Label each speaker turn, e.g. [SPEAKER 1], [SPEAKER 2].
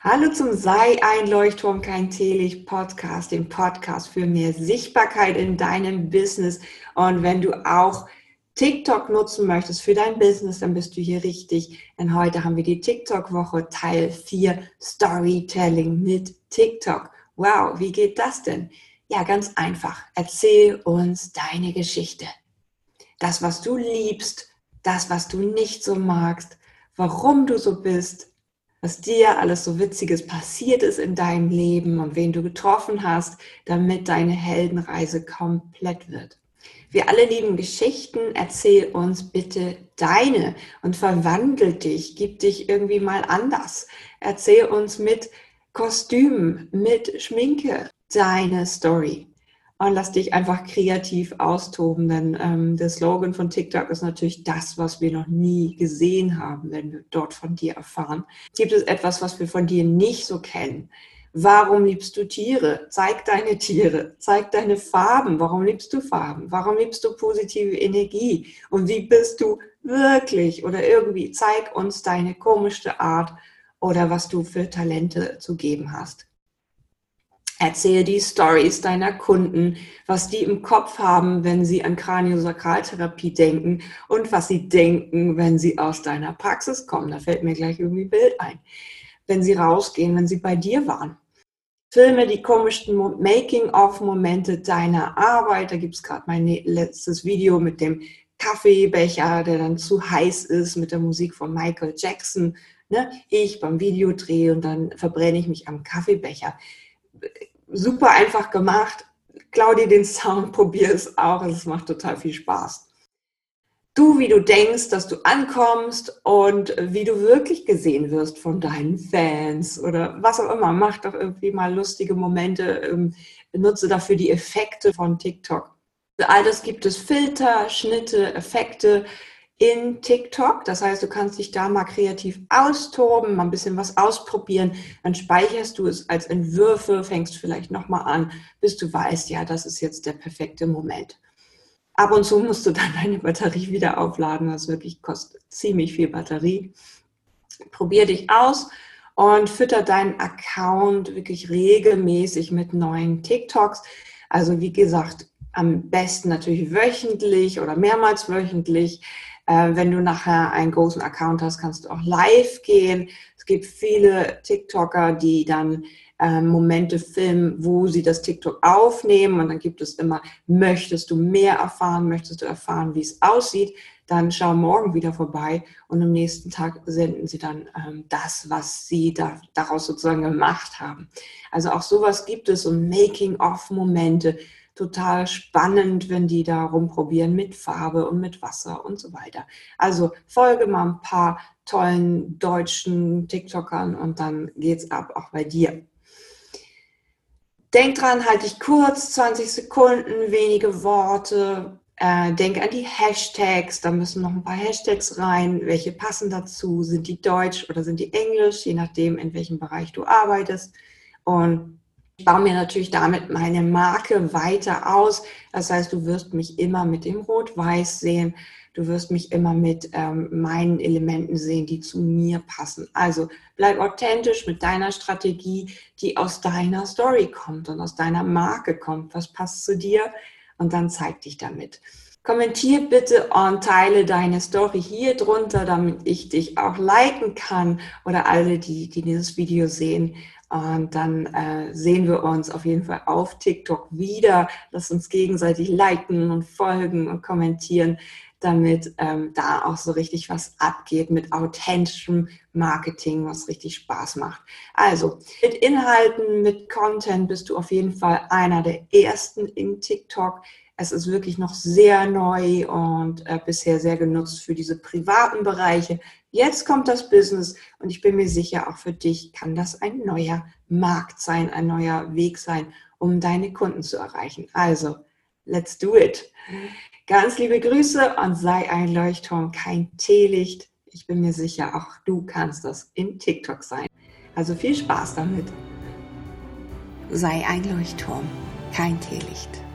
[SPEAKER 1] Hallo zum Sei ein Leuchtturm, kein Teelicht Podcast, dem Podcast für mehr Sichtbarkeit in deinem Business. Und wenn du auch TikTok nutzen möchtest für dein Business, dann bist du hier richtig. Denn heute haben wir die TikTok-Woche Teil 4 Storytelling mit TikTok. Wow, wie geht das denn? Ja, ganz einfach. Erzähl uns deine Geschichte. Das, was du liebst, das, was du nicht so magst, warum du so bist, was dir alles so Witziges passiert ist in deinem Leben und wen du getroffen hast, damit deine Heldenreise komplett wird. Wir alle lieben Geschichten. Erzähl uns bitte deine und verwandel dich, gib dich irgendwie mal anders. Erzähl uns mit Kostümen, mit Schminke deine Story und lass dich einfach kreativ austoben, denn ähm, der Slogan von TikTok ist natürlich das, was wir noch nie gesehen haben, wenn wir dort von dir erfahren. Gibt es etwas, was wir von dir nicht so kennen? Warum liebst du Tiere? Zeig deine Tiere, zeig deine Farben. Warum liebst du Farben? Warum liebst du positive Energie? Und wie bist du wirklich? Oder irgendwie zeig uns deine komischste Art oder was du für Talente zu geben hast. Erzähl die Stories deiner Kunden, was die im Kopf haben, wenn sie an Kraniosakraltherapie denken und was sie denken, wenn sie aus deiner Praxis kommen. Da fällt mir gleich irgendwie Bild ein. Wenn sie rausgehen, wenn sie bei dir waren. Filme die komischsten Making-of-Momente deiner Arbeit. Da gibt es gerade mein letztes Video mit dem Kaffeebecher, der dann zu heiß ist, mit der Musik von Michael Jackson. Ne? Ich beim Videodreh und dann verbrenne ich mich am Kaffeebecher super einfach gemacht. Klau den Sound, probier es auch. Es macht total viel Spaß. Du, wie du denkst, dass du ankommst und wie du wirklich gesehen wirst von deinen Fans oder was auch immer. Mach doch irgendwie mal lustige Momente. Ähm, benutze dafür die Effekte von TikTok. Für all das gibt es Filter, Schnitte, Effekte in TikTok. Das heißt, du kannst dich da mal kreativ austoben, mal ein bisschen was ausprobieren. Dann speicherst du es als Entwürfe, fängst vielleicht nochmal an, bis du weißt, ja, das ist jetzt der perfekte Moment. Ab und zu musst du dann deine Batterie wieder aufladen, was wirklich kostet ziemlich viel Batterie. Probier dich aus und fütter deinen Account wirklich regelmäßig mit neuen TikToks. Also wie gesagt, am besten natürlich wöchentlich oder mehrmals wöchentlich. Äh, wenn du nachher einen großen Account hast, kannst du auch live gehen. Es gibt viele TikToker, die dann äh, Momente filmen, wo sie das TikTok aufnehmen. Und dann gibt es immer, möchtest du mehr erfahren, möchtest du erfahren, wie es aussieht, dann schau morgen wieder vorbei und am nächsten Tag senden sie dann ähm, das, was sie da, daraus sozusagen gemacht haben. Also auch sowas gibt es und Making-of-Momente, total spannend, wenn die da rumprobieren mit Farbe und mit Wasser und so weiter. Also folge mal ein paar tollen deutschen TikTokern und dann geht's ab, auch bei dir. Denk dran, halte dich kurz, 20 Sekunden, wenige Worte. Äh, denk an die Hashtags, da müssen noch ein paar Hashtags rein. Welche passen dazu? Sind die deutsch oder sind die englisch? Je nachdem, in welchem Bereich du arbeitest. Und ich baue mir natürlich damit meine Marke weiter aus. Das heißt, du wirst mich immer mit dem Rot-Weiß sehen. Du wirst mich immer mit ähm, meinen Elementen sehen, die zu mir passen. Also bleib authentisch mit deiner Strategie, die aus deiner Story kommt und aus deiner Marke kommt. Was passt zu dir? Und dann zeig dich damit. Kommentier bitte und teile deine Story hier drunter, damit ich dich auch liken kann oder alle, die, die dieses Video sehen, und dann äh, sehen wir uns auf jeden Fall auf TikTok wieder. Lass uns gegenseitig liken und folgen und kommentieren, damit ähm, da auch so richtig was abgeht mit authentischem Marketing, was richtig Spaß macht. Also mit Inhalten, mit Content bist du auf jeden Fall einer der ersten in TikTok. Es ist wirklich noch sehr neu und äh, bisher sehr genutzt für diese privaten Bereiche. Jetzt kommt das Business und ich bin mir sicher, auch für dich kann das ein neuer Markt sein, ein neuer Weg sein, um deine Kunden zu erreichen. Also, let's do it. Ganz liebe Grüße und sei ein Leuchtturm, kein Teelicht. Ich bin mir sicher, auch du kannst das in TikTok sein. Also viel Spaß damit. Sei ein Leuchtturm, kein Teelicht.